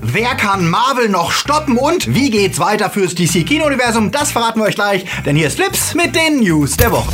Wer kann Marvel noch stoppen und wie geht's weiter fürs DC Kino-Universum? Das verraten wir euch gleich, denn hier ist Flips mit den News der Woche.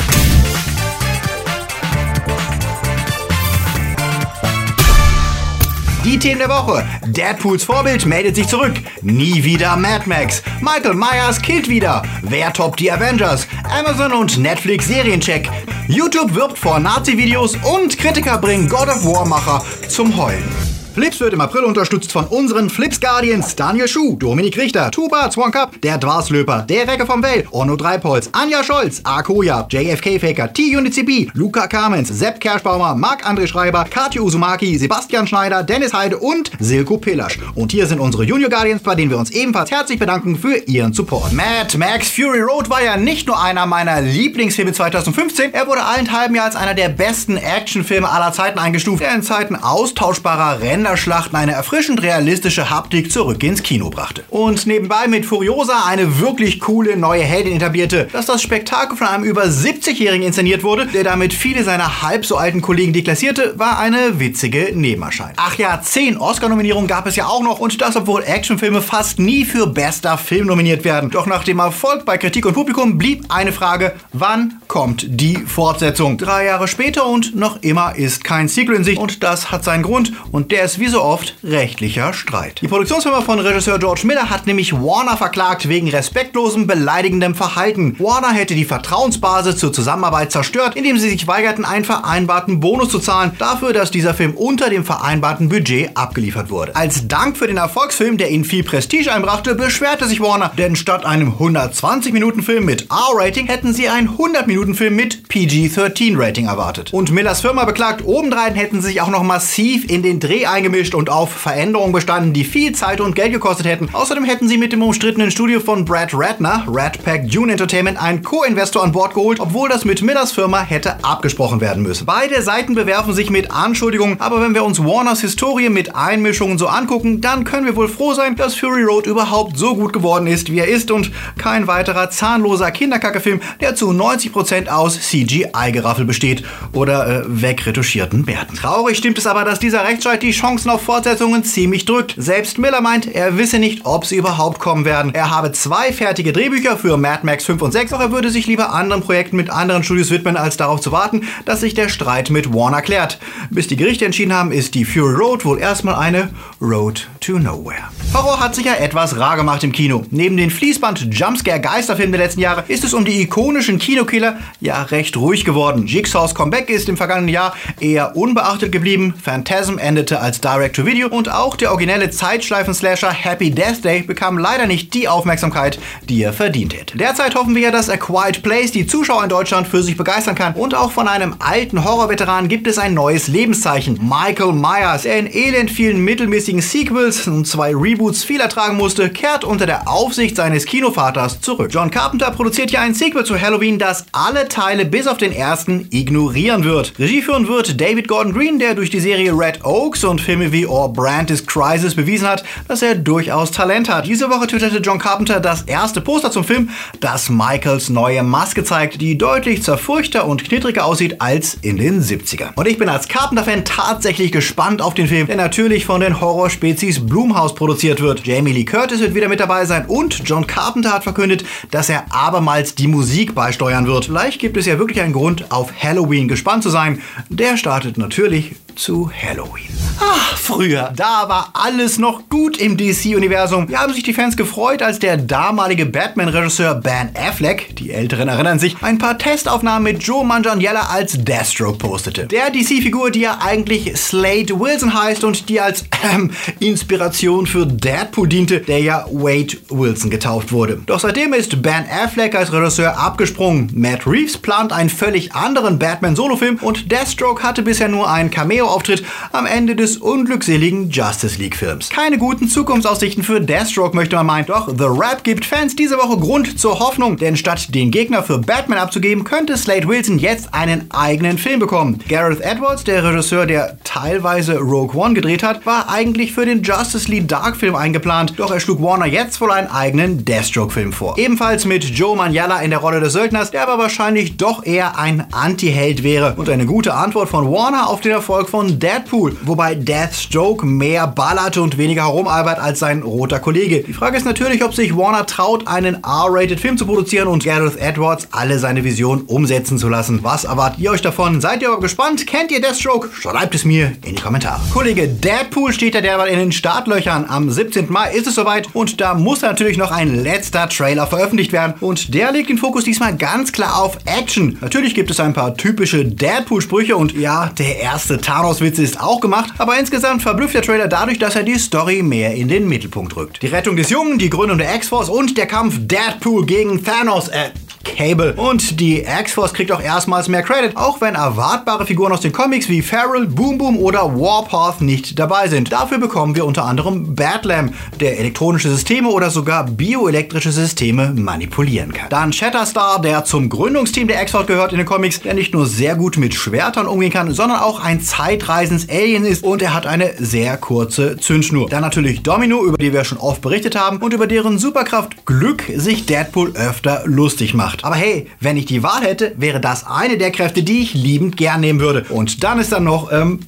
Die Themen der Woche. Deadpools Vorbild meldet sich zurück. Nie wieder Mad Max. Michael Myers killt wieder. Wer toppt die Avengers? Amazon und Netflix Seriencheck. YouTube wirbt vor Nazi-Videos und Kritiker bringen God of War Macher zum Heulen. Flips wird im April unterstützt von unseren Flips Guardians Daniel Schuh, Dominik Richter, Tuba Zwonkap, der Dwarslöper, der Recke vom Well, Orno Dreipolz, Anja Scholz, Akoya, JFK Faker, T-Unity Luca Kamens, Sepp Kerschbaumer, Marc-André Schreiber, Katja Usumaki, Sebastian Schneider, Dennis Heide und Silko Pillasch. Und hier sind unsere Junior Guardians, bei denen wir uns ebenfalls herzlich bedanken für ihren Support. Mad Max Fury Road war ja nicht nur einer meiner Lieblingsfilme 2015, er wurde allenthalben ja als einer der besten Actionfilme aller Zeiten eingestuft, der in Zeiten austauschbarer Rennen Länderschlachten eine erfrischend realistische Haptik zurück ins Kino brachte. Und nebenbei mit Furiosa eine wirklich coole neue Heldin etablierte, dass das Spektakel von einem über 70-Jährigen inszeniert wurde, der damit viele seiner halb so alten Kollegen deklassierte, war eine witzige Nebenerscheinung. Ach ja, 10 Oscar-Nominierungen gab es ja auch noch und das, obwohl Actionfilme fast nie für bester Film nominiert werden. Doch nach dem Erfolg bei Kritik und Publikum blieb eine Frage, wann kommt die Fortsetzung? Drei Jahre später und noch immer ist kein Sequel in Sicht und das hat seinen Grund und der ist es wie so oft rechtlicher Streit. Die Produktionsfirma von Regisseur George Miller hat nämlich Warner verklagt wegen respektlosem, beleidigendem Verhalten. Warner hätte die Vertrauensbasis zur Zusammenarbeit zerstört, indem sie sich weigerten, einen vereinbarten Bonus zu zahlen, dafür, dass dieser Film unter dem vereinbarten Budget abgeliefert wurde. Als Dank für den Erfolgsfilm, der ihnen viel Prestige einbrachte, beschwerte sich Warner, denn statt einem 120-Minuten-Film mit R-Rating hätten sie einen 100-Minuten-Film mit PG-13-Rating erwartet. Und Millers Firma beklagt, obendrein hätten sie sich auch noch massiv in den Dreh eingemischt und auf Veränderungen bestanden, die viel Zeit und Geld gekostet hätten. Außerdem hätten sie mit dem umstrittenen Studio von Brad Ratner, Rat Pack Dune Entertainment, einen Co-Investor an Bord geholt, obwohl das mit Millers Firma hätte abgesprochen werden müssen. Beide Seiten bewerfen sich mit Anschuldigungen, aber wenn wir uns Warners Historie mit Einmischungen so angucken, dann können wir wohl froh sein, dass Fury Road überhaupt so gut geworden ist, wie er ist und kein weiterer zahnloser Kinderkackefilm, der zu 90% aus CGI-Geraffel besteht oder äh, wegretuschierten Bärten. Traurig stimmt es aber, dass dieser Rechtsstreit die Chancen Chancen auf Fortsetzungen ziemlich drückt. Selbst Miller meint, er wisse nicht, ob sie überhaupt kommen werden. Er habe zwei fertige Drehbücher für Mad Max 5 und 6, doch er würde sich lieber anderen Projekten mit anderen Studios widmen, als darauf zu warten, dass sich der Streit mit Warner klärt. Bis die Gerichte entschieden haben, ist die Fury Road wohl erstmal eine Road to Nowhere. Horror hat sich ja etwas rar gemacht im Kino. Neben den Fließband Jumpscare Geisterfilmen der letzten Jahre ist es um die ikonischen Kinokiller ja recht ruhig geworden. Jigsaws Comeback ist im vergangenen Jahr eher unbeachtet geblieben. Phantasm endete als Direct-to-Video und auch der originelle Zeitschleifen-Slasher Happy Death Day bekam leider nicht die Aufmerksamkeit, die er verdient hätte. Derzeit hoffen wir dass A Quiet Place die Zuschauer in Deutschland für sich begeistern kann und auch von einem alten Horrorveteran gibt es ein neues Lebenszeichen. Michael Myers, der in elend vielen mittelmäßigen Sequels und zwei Reboots viel ertragen musste, kehrt unter der Aufsicht seines Kinovaters zurück. John Carpenter produziert ja ein Sequel zu Halloween, das alle Teile bis auf den ersten ignorieren wird. Regie führen wird David Gordon Green, der durch die Serie Red Oaks und Filme wie Or Brand is Crisis bewiesen hat, dass er durchaus Talent hat. Diese Woche twitterte John Carpenter das erste Poster zum Film, das Michaels neue Maske zeigt, die deutlich zerfurchter und knittriger aussieht als in den 70er. Und ich bin als Carpenter-Fan tatsächlich gespannt auf den Film, der natürlich von den Horrorspezies Blumhouse produziert wird. Jamie Lee Curtis wird wieder mit dabei sein und John Carpenter hat verkündet, dass er abermals die Musik beisteuern wird. Vielleicht gibt es ja wirklich einen Grund, auf Halloween gespannt zu sein. Der startet natürlich zu Halloween. Ach, früher, da war alles noch gut im DC-Universum. Hier haben sich die Fans gefreut, als der damalige Batman-Regisseur Ben Affleck, die Älteren erinnern sich, ein paar Testaufnahmen mit Joe Manganiello als Deathstroke postete. Der DC-Figur, die ja eigentlich Slade Wilson heißt und die als ähm, Inspiration für Deadpool diente, der ja Wade Wilson getauft wurde. Doch seitdem ist Ben Affleck als Regisseur abgesprungen. Matt Reeves plant einen völlig anderen Batman-Solofilm und Deathstroke hatte bisher nur einen Cameo-Auftritt am Ende des unglückseligen Justice League-Films. Keine guten Zukunftsaussichten für Deathstroke möchte man meinen, doch The Rap gibt Fans diese Woche Grund zur Hoffnung, denn statt den Gegner für Batman abzugeben, könnte Slade Wilson jetzt einen eigenen Film bekommen. Gareth Edwards, der Regisseur, der teilweise Rogue One gedreht hat, war eigentlich für den Justice League Dark-Film eingeplant, doch er schlug Warner jetzt wohl einen eigenen Deathstroke-Film vor. Ebenfalls mit Joe Manganiello in der Rolle des Söldners, der aber wahrscheinlich doch eher ein Anti-Held wäre und eine gute Antwort von Warner auf den Erfolg von Deadpool, wobei Deathstroke mehr ballert und weniger herumalbert als sein roter Kollege. Die Frage ist natürlich, ob sich Warner traut, einen R-rated Film zu produzieren und Gareth Edwards alle seine Visionen umsetzen zu lassen. Was erwartet ihr euch davon? Seid ihr aber gespannt? Kennt ihr Deathstroke? Schreibt es mir in die Kommentare. Kollege Deadpool steht ja derweil in den Startlöchern. Am 17. Mai ist es soweit und da muss natürlich noch ein letzter Trailer veröffentlicht werden. Und der legt den Fokus diesmal ganz klar auf Action. Natürlich gibt es ein paar typische Deadpool-Sprüche und ja, der erste Thanos-Witz ist auch gemacht, aber insgesamt verblüfft der Trailer dadurch, dass er die Story mehr in den Mittelpunkt rückt. Die Rettung des Jungen, die Gründung der X-Force und der Kampf Deadpool gegen Thanos, äh, Cable. Und die X-Force kriegt auch erstmals mehr Credit, auch wenn erwartbare Figuren aus den Comics wie Farrell, Boom Boom oder Warpath nicht dabei sind. Dafür bekommen wir unter anderem Batlam, der elektronische Systeme oder sogar bioelektrische Systeme manipulieren kann. Dann Shatterstar, der zum Gründungsteam der X-Force gehört in den Comics, der nicht nur sehr gut mit Schwertern umgehen kann, sondern auch ein zeitreisendes Alien ist und er hat eine sehr kurze Zündschnur. Dann natürlich Domino, über die wir schon oft berichtet haben und über deren Superkraft Glück sich Deadpool öfter lustig macht gemacht. Aber hey, wenn ich die Wahl hätte, wäre das eine der Kräfte, die ich liebend gern nehmen würde. Und dann ist da noch ähm,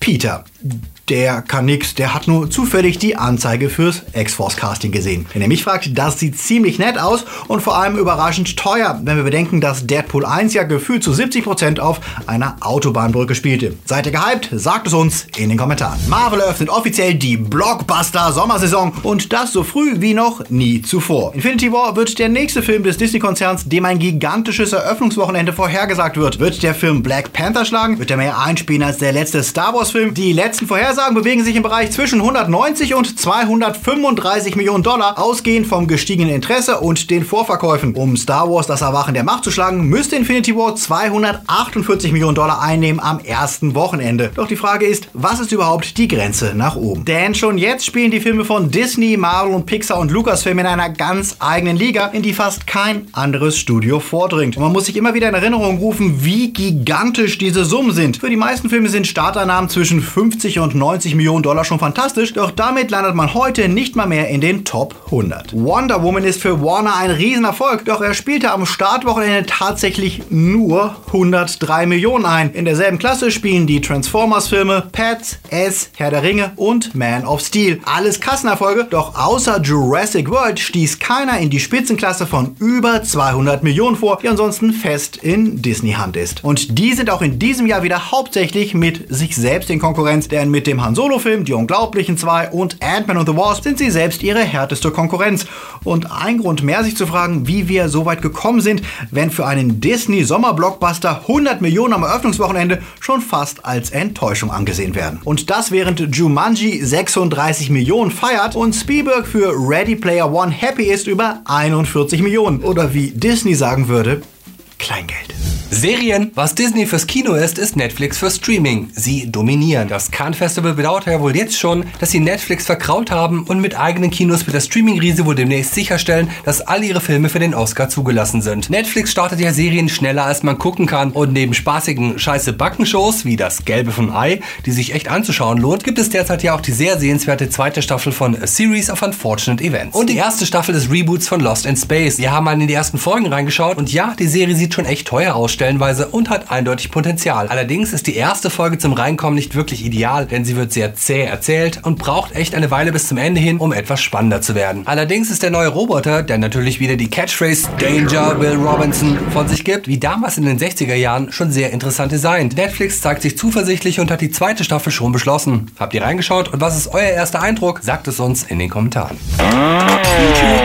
Peter der kann nix, der hat nur zufällig die Anzeige fürs X-Force Casting gesehen. Wenn ihr mich fragt, das sieht ziemlich nett aus und vor allem überraschend teuer, wenn wir bedenken, dass Deadpool 1 ja gefühlt zu 70% auf einer Autobahnbrücke spielte. Seid ihr gehypt? Sagt es uns in den Kommentaren. Marvel eröffnet offiziell die Blockbuster Sommersaison und das so früh wie noch nie zuvor. Infinity War wird der nächste Film des Disney-Konzerns, dem ein gigantisches Eröffnungswochenende vorhergesagt wird. Wird der Film Black Panther schlagen? Wird er mehr einspielen als der letzte Star Wars-Film? Die letzten Vorhersagen Vorhersagen bewegen sich im Bereich zwischen 190 und 235 Millionen Dollar, ausgehend vom gestiegenen Interesse und den Vorverkäufen. Um Star Wars das Erwachen der Macht zu schlagen, müsste Infinity War 248 Millionen Dollar einnehmen am ersten Wochenende. Doch die Frage ist, was ist überhaupt die Grenze nach oben? Denn schon jetzt spielen die Filme von Disney, Marvel und Pixar und Lucasfilm in einer ganz eigenen Liga, in die fast kein anderes Studio vordringt. Und man muss sich immer wieder in Erinnerung rufen, wie gigantisch diese Summen sind. Für die meisten Filme sind Starteinnahmen zwischen 50 und 90 90 Millionen Dollar schon fantastisch, doch damit landet man heute nicht mal mehr in den Top 100. Wonder Woman ist für Warner ein Riesenerfolg, doch er spielte am Startwochenende tatsächlich nur 103 Millionen ein. In derselben Klasse spielen die Transformers-Filme Pets, S, Herr der Ringe und Man of Steel. Alles Kassenerfolge, doch außer Jurassic World stieß keiner in die Spitzenklasse von über 200 Millionen vor, die ansonsten fest in Disney-Hand ist. Und die sind auch in diesem Jahr wieder hauptsächlich mit sich selbst in Konkurrenz, denn mit dem dem Han Solo-Film, Die Unglaublichen 2 und Ant-Man and the Wasp sind sie selbst ihre härteste Konkurrenz. Und ein Grund mehr, sich zu fragen, wie wir so weit gekommen sind, wenn für einen Disney-Sommer-Blockbuster 100 Millionen am Eröffnungswochenende schon fast als Enttäuschung angesehen werden. Und das während Jumanji 36 Millionen feiert und Spielberg für Ready Player One happy ist über 41 Millionen. Oder wie Disney sagen würde, Kleingeld. Serien. Was Disney fürs Kino ist, ist Netflix für Streaming. Sie dominieren. Das Cannes Festival bedauert ja wohl jetzt schon, dass sie Netflix verkraut haben und mit eigenen Kinos wird das Streaming-Riese wohl demnächst sicherstellen, dass all ihre Filme für den Oscar zugelassen sind. Netflix startet ja Serien schneller als man gucken kann und neben spaßigen scheiße Backenshows wie das Gelbe von Ei, die sich echt anzuschauen lohnt, gibt es derzeit ja auch die sehr sehenswerte zweite Staffel von A Series of Unfortunate Events. Und die erste Staffel des Reboots von Lost in Space. Wir haben mal in die ersten Folgen reingeschaut und ja, die Serie sieht schon echt teuer aus stellenweise und hat eindeutig Potenzial. Allerdings ist die erste Folge zum Reinkommen nicht wirklich ideal, denn sie wird sehr zäh erzählt und braucht echt eine Weile bis zum Ende hin, um etwas spannender zu werden. Allerdings ist der neue Roboter, der natürlich wieder die Catchphrase Danger Will Robinson von sich gibt, wie damals in den 60er Jahren schon sehr interessant designt. Netflix zeigt sich zuversichtlich und hat die zweite Staffel schon beschlossen. Habt ihr reingeschaut und was ist euer erster Eindruck? Sagt es uns in den Kommentaren.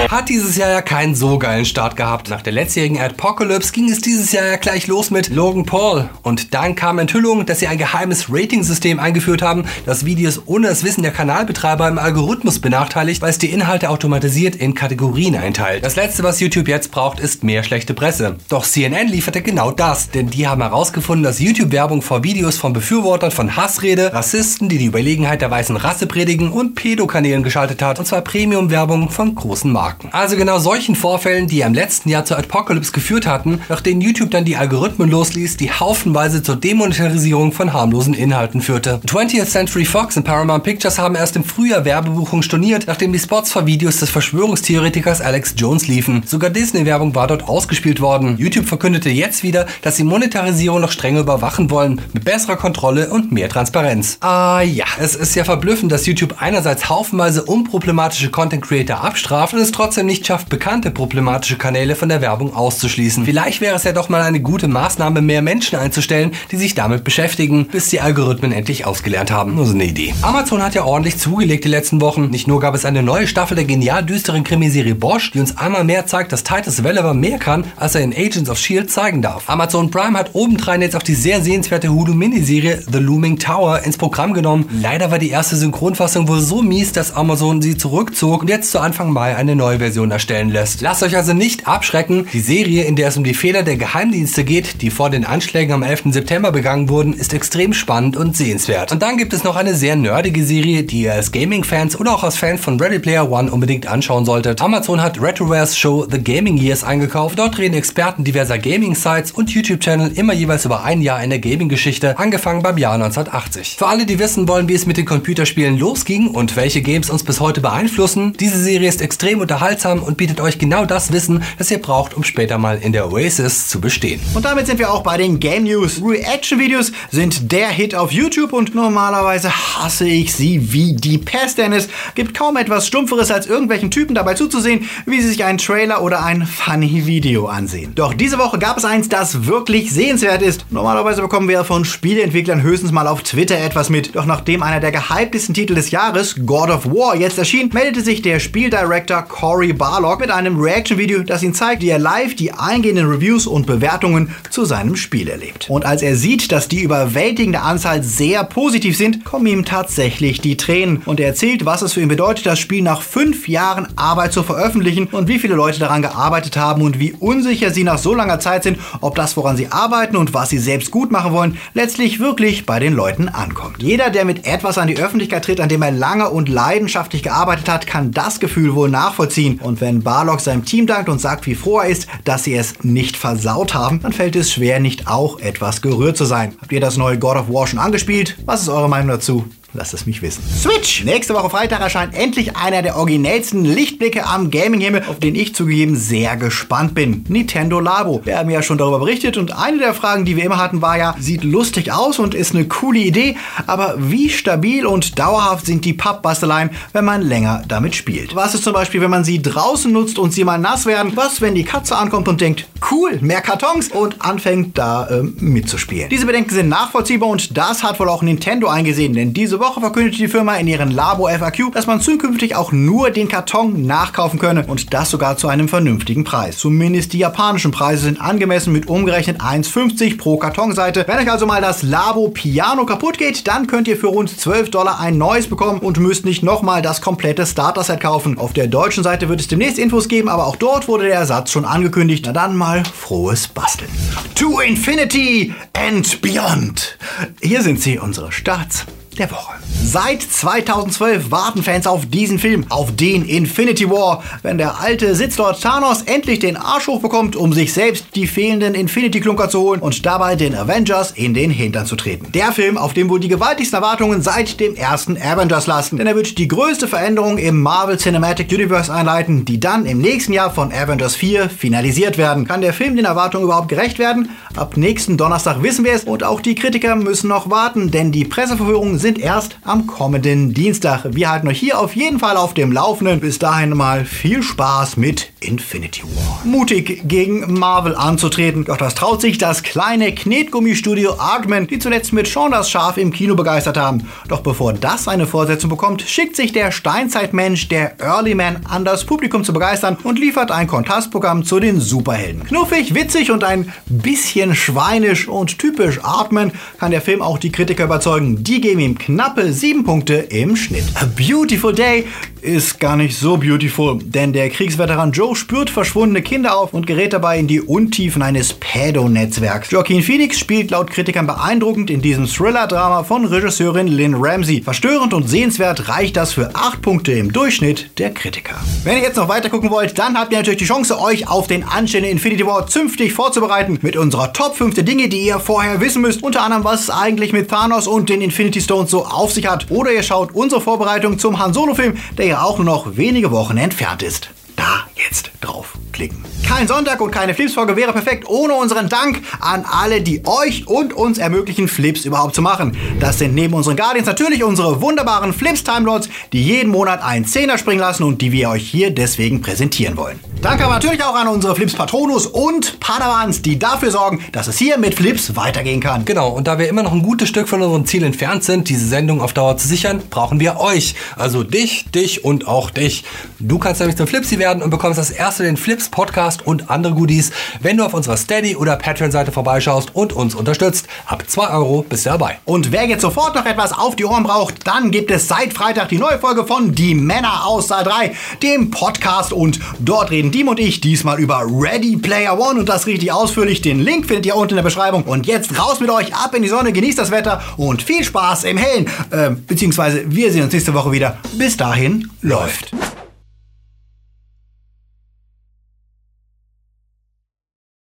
Hat dieses Jahr ja keinen so geilen Start gehabt. Nach der letztjährigen Apocalypse ging es dieses Jahr ja gleich los mit Logan Paul. Und dann kam Enthüllung, dass sie ein geheimes Rating-System eingeführt haben, das Videos ohne das Wissen der Kanalbetreiber im Algorithmus benachteiligt, weil es die Inhalte automatisiert in Kategorien einteilt. Das letzte, was YouTube jetzt braucht, ist mehr schlechte Presse. Doch CNN lieferte genau das, denn die haben herausgefunden, dass YouTube-Werbung vor Videos von Befürwortern von Hassrede, Rassisten, die die Überlegenheit der weißen Rasse predigen und Pedokanälen geschaltet hat, und zwar Premium-Werbung von großen Marken. Also genau solchen Vorfällen, die im letzten Jahr zur Apocalypse geführt hatten, nachdem YouTube dann die Algorithmen Algorithmen losließ, die haufenweise zur Demonetarisierung von harmlosen Inhalten führte. 20th Century Fox und Paramount Pictures haben erst im Frühjahr Werbebuchungen storniert, nachdem die Spots vor Videos des Verschwörungstheoretikers Alex Jones liefen. Sogar Disney-Werbung war dort ausgespielt worden. YouTube verkündete jetzt wieder, dass sie Monetarisierung noch strenger überwachen wollen, mit besserer Kontrolle und mehr Transparenz. Ah ja, es ist ja verblüffend, dass YouTube einerseits haufenweise unproblematische Content Creator abstraft und es trotzdem nicht schafft, bekannte problematische Kanäle von der Werbung auszuschließen. Vielleicht wäre es ja doch mal eine gute Maßnahme, mehr Menschen einzustellen, die sich damit beschäftigen, bis die Algorithmen endlich ausgelernt haben. Nur so eine Idee. Amazon hat ja ordentlich zugelegt die letzten Wochen. Nicht nur gab es eine neue Staffel der genial düsteren Krimiserie Bosch, die uns einmal mehr zeigt, dass Titus Welliver mehr kann, als er in Agents of S.H.I.E.L.D. zeigen darf. Amazon Prime hat obendrein jetzt auch die sehr sehenswerte Hulu-Miniserie The Looming Tower ins Programm genommen. Leider war die erste Synchronfassung wohl so mies, dass Amazon sie zurückzog und jetzt zu Anfang Mai eine neue Version erstellen lässt. Lasst euch also nicht abschrecken. Die Serie, in der es um die Fehler der Geheimdienste geht, die vor den Anschlägen am 11. September begangen wurden, ist extrem spannend und sehenswert. Und dann gibt es noch eine sehr nerdige Serie, die ihr als Gaming-Fans oder auch als Fans von Ready Player One unbedingt anschauen solltet. Amazon hat Retrowares Show The Gaming Years eingekauft. Dort reden Experten diverser Gaming-Sites und YouTube-Channel immer jeweils über ein Jahr in der Gaming-Geschichte, angefangen beim Jahr 1980. Für alle, die wissen wollen, wie es mit den Computerspielen losging und welche Games uns bis heute beeinflussen, diese Serie ist extrem unterhaltsam und bietet euch genau das Wissen, das ihr braucht, um später mal in der Oasis zu bestehen. Und damit sind wir auch bei den Game News. Reaction-Videos sind der Hit auf YouTube und normalerweise hasse ich sie wie die Pest, denn es gibt kaum etwas Stumpferes, als irgendwelchen Typen dabei zuzusehen, wie sie sich einen Trailer oder ein funny Video ansehen. Doch diese Woche gab es eins, das wirklich sehenswert ist. Normalerweise bekommen wir von Spieleentwicklern höchstens mal auf Twitter etwas mit. Doch nachdem einer der gehyptesten Titel des Jahres, God of War, jetzt erschien, meldete sich der Spieldirektor Cory Barlog mit einem Reaction-Video, das ihn zeigt, wie er live die eingehenden Reviews und Bewertungen zu seinem Spiel erlebt. Und als er sieht, dass die überwältigende Anzahl sehr positiv sind, kommen ihm tatsächlich die Tränen. Und er erzählt, was es für ihn bedeutet, das Spiel nach fünf Jahren Arbeit zu veröffentlichen und wie viele Leute daran gearbeitet haben und wie unsicher sie nach so langer Zeit sind, ob das, woran sie arbeiten und was sie selbst gut machen wollen, letztlich wirklich bei den Leuten ankommt. Jeder, der mit etwas an die Öffentlichkeit tritt, an dem er lange und leidenschaftlich gearbeitet hat, kann das Gefühl wohl nachvollziehen. Und wenn Barlock seinem Team dankt und sagt, wie froh er ist, dass sie es nicht versaut haben, dann fällt es schwer, nicht auch etwas gerührt zu sein. Habt ihr das neue God of War schon angespielt? Was ist eure Meinung dazu? Lasst es mich wissen. Switch! Nächste Woche Freitag erscheint endlich einer der originellsten Lichtblicke am Gaming-Himmel, auf den ich zugegeben sehr gespannt bin. Nintendo Labo. Wir haben ja schon darüber berichtet und eine der Fragen, die wir immer hatten, war ja, sieht lustig aus und ist eine coole Idee, aber wie stabil und dauerhaft sind die Pappbasteleien, wenn man länger damit spielt? Was ist zum Beispiel, wenn man sie draußen nutzt und sie mal nass werden? Was, wenn die Katze ankommt und denkt, cool, mehr Kartons und anfängt da ähm, mitzuspielen? Diese Bedenken sind nachvollziehbar und das hat wohl auch Nintendo eingesehen, denn diese Woche verkündete die Firma in ihren Labo FAQ, dass man zukünftig auch nur den Karton nachkaufen könne und das sogar zu einem vernünftigen Preis. Zumindest die japanischen Preise sind angemessen mit umgerechnet 1,50 pro Kartonseite. Wenn euch also mal das Labo Piano kaputt geht, dann könnt ihr für rund 12 Dollar ein neues bekommen und müsst nicht nochmal das komplette Starter-Set kaufen. Auf der deutschen Seite wird es demnächst Infos geben, aber auch dort wurde der Ersatz schon angekündigt. Na dann mal frohes Basteln. To Infinity and Beyond. Hier sind sie, unsere Starts der Woche. Seit 2012 warten Fans auf diesen Film, auf den Infinity War, wenn der alte Sitzlord Thanos endlich den Arsch hochbekommt, um sich selbst die fehlenden Infinity-Klunker zu holen und dabei den Avengers in den Hintern zu treten. Der Film, auf dem wohl die gewaltigsten Erwartungen seit dem ersten Avengers lasten, denn er wird die größte Veränderung im Marvel Cinematic Universe einleiten, die dann im nächsten Jahr von Avengers 4 finalisiert werden. Kann der Film den Erwartungen überhaupt gerecht werden? Ab nächsten Donnerstag wissen wir es und auch die Kritiker müssen noch warten, denn die Presseverführungen sind erst am kommenden Dienstag. Wir halten euch hier auf jeden Fall auf dem Laufenden. Bis dahin mal viel Spaß mit Infinity War. Mutig gegen Marvel anzutreten, doch das traut sich das kleine Knetgummistudio Artman, die zuletzt mit Shaun das Schaf im Kino begeistert haben. Doch bevor das eine Fortsetzung bekommt, schickt sich der Steinzeitmensch, der Early Man, an das Publikum zu begeistern und liefert ein Kontrastprogramm zu den Superhelden. Knuffig, witzig und ein bisschen schweinisch und typisch Artman kann der Film auch die Kritiker überzeugen. Die geben ihm knappe 7 Punkte im Schnitt. A Beautiful Day ist gar nicht so beautiful, denn der Kriegsveteran Joe spürt verschwundene Kinder auf und gerät dabei in die Untiefen eines Pädo-Netzwerks. Joaquin Phoenix spielt laut Kritikern beeindruckend in diesem Thriller-Drama von Regisseurin Lynn Ramsey. Verstörend und sehenswert reicht das für 8 Punkte im Durchschnitt der Kritiker. Wenn ihr jetzt noch weiter gucken wollt, dann habt ihr natürlich die Chance, euch auf den anstehenden Infinity War zünftig vorzubereiten mit unserer Top 5 der Dinge, die ihr vorher wissen müsst. Unter anderem, was eigentlich mit Thanos und den Infinity Stones so auf sich hat. Oder ihr schaut unsere Vorbereitung zum Han Solo-Film, der ja auch nur noch wenige Wochen entfernt ist. Da jetzt draufklicken. Kein Sonntag und keine Flips-Folge wäre perfekt ohne unseren Dank an alle, die euch und uns ermöglichen, Flips überhaupt zu machen. Das sind neben unseren Guardians natürlich unsere wunderbaren Flips-Timelords, die jeden Monat einen Zehner springen lassen und die wir euch hier deswegen präsentieren wollen. Danke aber natürlich auch an unsere Flips Patronus und Padawans, die dafür sorgen, dass es hier mit Flips weitergehen kann. Genau, und da wir immer noch ein gutes Stück von unserem Ziel entfernt sind, diese Sendung auf Dauer zu sichern, brauchen wir euch. Also dich, dich und auch dich. Du kannst nämlich zum Flipsy werden und bekommst das erste den Flips Podcast und andere Goodies, wenn du auf unserer Steady- oder Patreon-Seite vorbeischaust und uns unterstützt. Ab 2 Euro bist du dabei. Und wer jetzt sofort noch etwas auf die Ohren braucht, dann gibt es seit Freitag die neue Folge von Die Männer aus Saal 3, dem Podcast. Und dort reden Diem und ich diesmal über Ready Player One und das richtig ausführlich. Den Link findet ihr unten in der Beschreibung. Und jetzt raus mit euch, ab in die Sonne, genießt das Wetter und viel Spaß im Hellen. Äh, beziehungsweise wir sehen uns nächste Woche wieder. Bis dahin läuft.